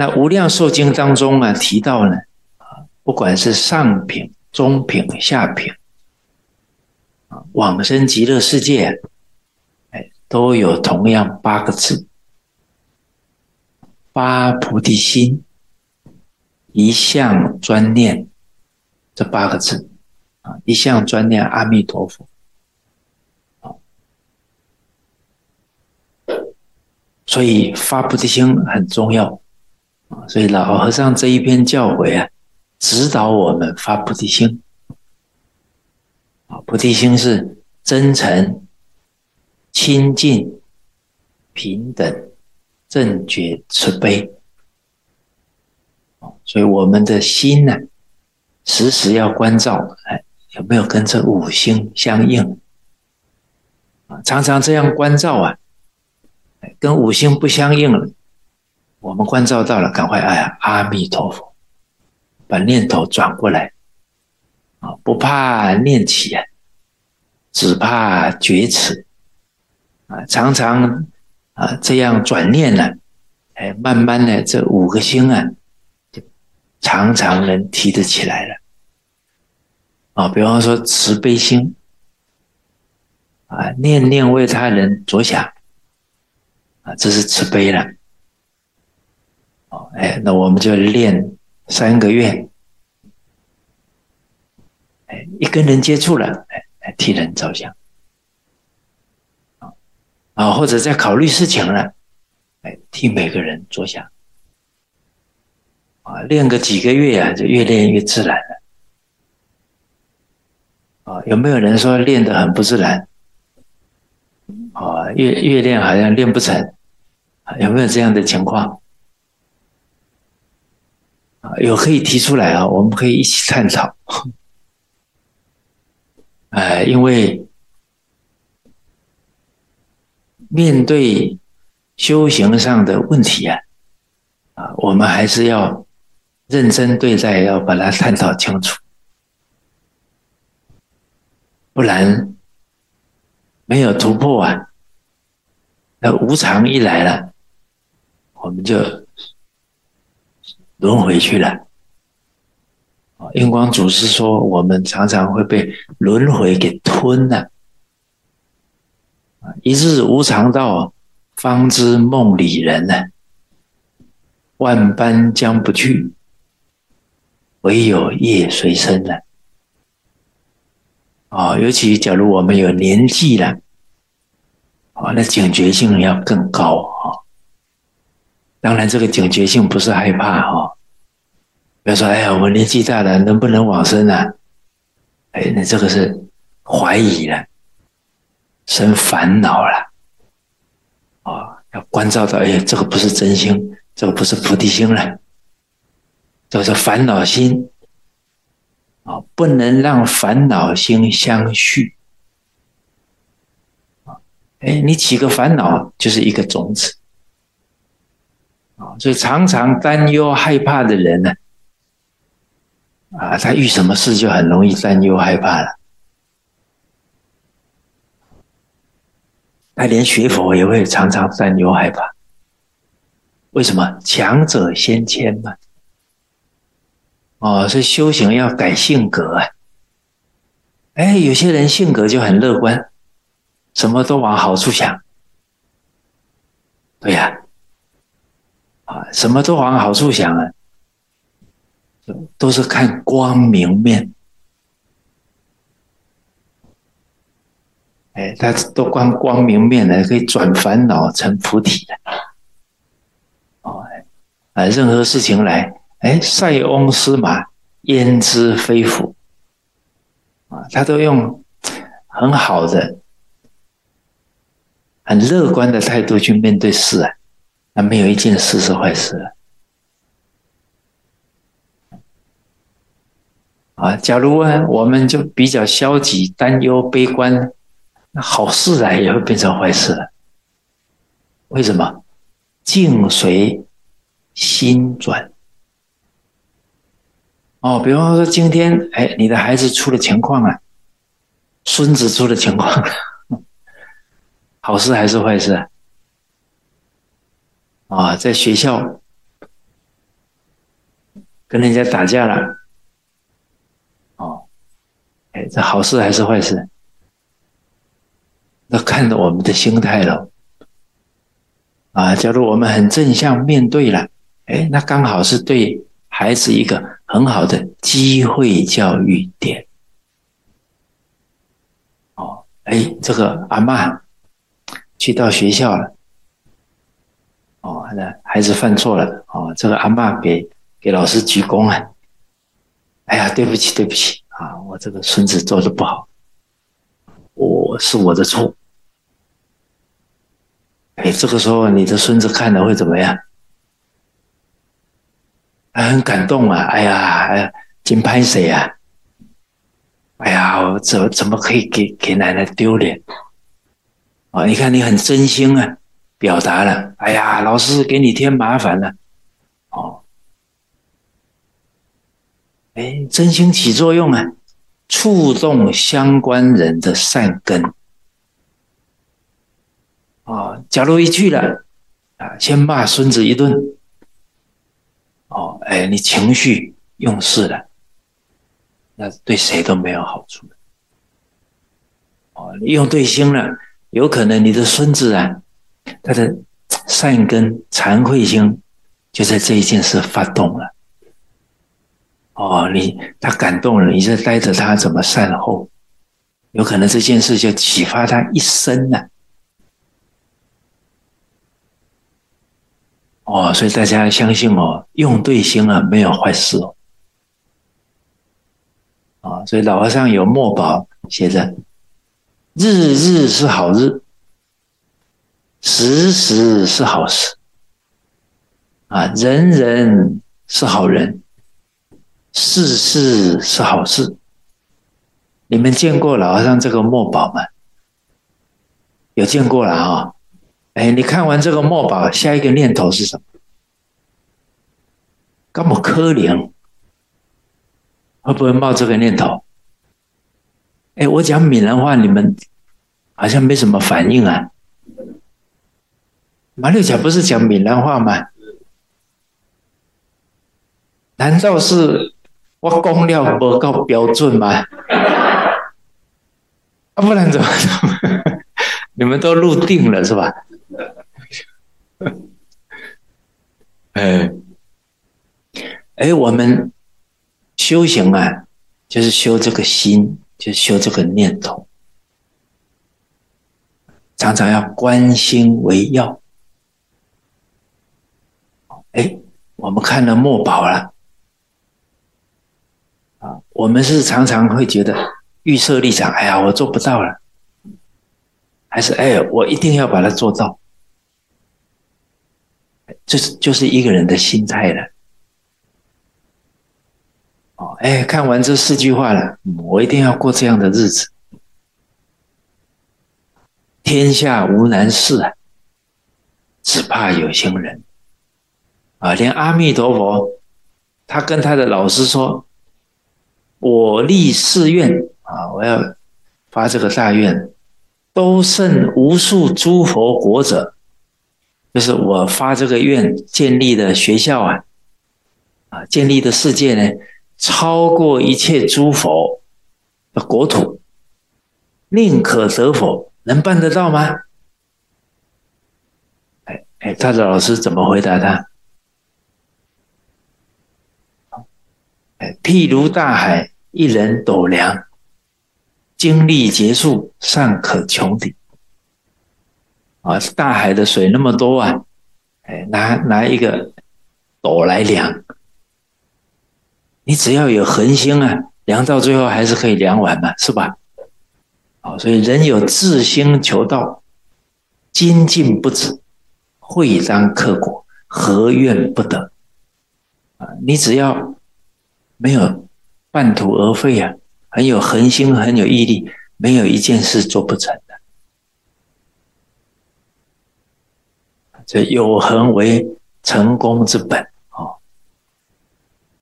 那《无量寿经》当中啊提到呢，不管是上品、中品、下品，往生极乐世界，哎，都有同样八个字：发菩提心，一向专念，这八个字，啊，一向专念阿弥陀佛。所以发菩提心很重要！所以老和尚这一篇教诲啊，指导我们发菩提心。菩提心是真诚、清净、平等、正觉、慈悲所以我们的心呢，时时要关照，哎，有没有跟这五星相应？常常这样关照啊。跟五星不相应了，我们关照到了，赶快哎呀，阿弥陀佛，把念头转过来啊，不怕念起啊，只怕觉迟啊，常常啊这样转念呢，哎，慢慢的这五个心啊，就常常能提得起来了啊，比方说慈悲心啊，念念为他人着想。啊，这是慈悲了。哎，那我们就练三个月。哎，一跟人接触了，哎，替人着想。啊，或者在考虑事情了，哎，替每个人着想。啊，练个几个月啊，就越练越自然了。啊，有没有人说练得很不自然？啊，越越练好像练不成，有没有这样的情况？有可以提出来啊，我们可以一起探讨。哎，因为面对修行上的问题啊，啊，我们还是要认真对待，要把它探讨清楚，不然。没有突破啊！那无常一来了，我们就轮回去了。啊，印光祖师说，我们常常会被轮回给吞了。一日无常到，方知梦里人呢。万般将不去，唯有业随身呢。啊，尤其假如我们有年纪了，啊，那警觉性要更高啊。当然，这个警觉性不是害怕哈，比如说，哎呀，我年纪大了，能不能往生呢？哎，那这个是怀疑了，生烦恼了，啊，要关照到，哎呀，这个不是真心，这个不是菩提心了，这个是烦恼心。啊，不能让烦恼心相续。啊，哎，你起个烦恼就是一个种子。啊，所以常常担忧害怕的人呢，啊，他遇什么事就很容易担忧害怕了。他连学佛也会常常担忧害怕。为什么？强者先迁嘛。哦，所以修行要改性格啊！哎，有些人性格就很乐观，什么都往好处想。对呀，啊，什么都往好处想啊，都是看光明面。哎，他都观光明面的，可以转烦恼成菩提的。哦，啊，任何事情来。哎，塞翁失马，焉知非福？啊，他都用很好的、很乐观的态度去面对事啊，那没有一件事是坏事啊。啊假如啊，我们就比较消极、担忧、悲观，那好事啊也会变成坏事了。为什么？境随心转。哦，比方说今天，哎，你的孩子出了情况了，孙子出了情况，好事还是坏事啊？在学校跟人家打架了，哎，这好事还是坏事？那看着我们的心态了。啊，假如我们很正向面对了，哎，那刚好是对孩子一个很好的机会教育点。哦，哎，这个阿妈去到学校了。哦，那孩子犯错了，哦，这个阿妈给给老师鞠躬啊。哎呀，对不起，对不起啊，我这个孙子做的不好，我是我的错。哎，这个时候你的孙子看了会怎么样？很感动啊！哎呀，哎呀，金拍谁呀？哎呀，我怎怎么可以给给奶奶丢脸？啊，你看你很真心啊，表达了。哎呀，老师给你添麻烦了。哦，哎，真心起作用啊，触动相关人的善根。啊，假如一去了，啊，先骂孙子一顿，哦，哎，你情绪用事了，那对谁都没有好处。哦，用对心了，有可能你的孙子啊，他的善根、惭愧心就在这一件事发动了。哦，你他感动了，你在带着他怎么善后，有可能这件事就启发他一生呢。哦，所以大家相信哦，用对心啊，没有坏事哦。啊，所以老和尚有墨宝写着：“日日是好日，时时是好事，啊，人人是好人，事事是好事。”你们见过老和尚这个墨宝吗？有见过了啊。哎，你看完这个墨宝，下一个念头是什么？那么可怜，会不会冒这个念头？哎，我讲闽南话，你们好像没什么反应啊。马六甲不是讲闽南话吗？难道是我讲了不够标准吗？啊，不然怎么？你们都入定了是吧？哎，哎，我们修行啊，就是修这个心，就修这个念头，常常要观心为要。哎，我们看了墨宝了，啊，我们是常常会觉得预设立场，哎呀，我做不到了，还是哎，我一定要把它做到。这是就是一个人的心态了。哦，哎，看完这四句话了，我一定要过这样的日子。天下无难事，只怕有心人。啊，连阿弥陀佛，他跟他的老师说：“我立誓愿啊，我要发这个大愿，都胜无数诸佛国者。”就是我发这个愿，建立的学校啊，啊，建立的世界呢，超过一切诸佛的国土，宁可得否？能办得到吗？哎哎，他的老师怎么回答他？哎，譬如大海，一人斗量，精力结束，尚可穷底。啊，大海的水那么多啊！哎，拿拿一个斗来量，你只要有恒心啊，量到最后还是可以量完嘛，是吧？好，所以人有自心求道，精进不止，会当克果，何怨不得？啊，你只要没有半途而废啊，很有恒心，很有毅力，没有一件事做不成的。这有恒为成功之本。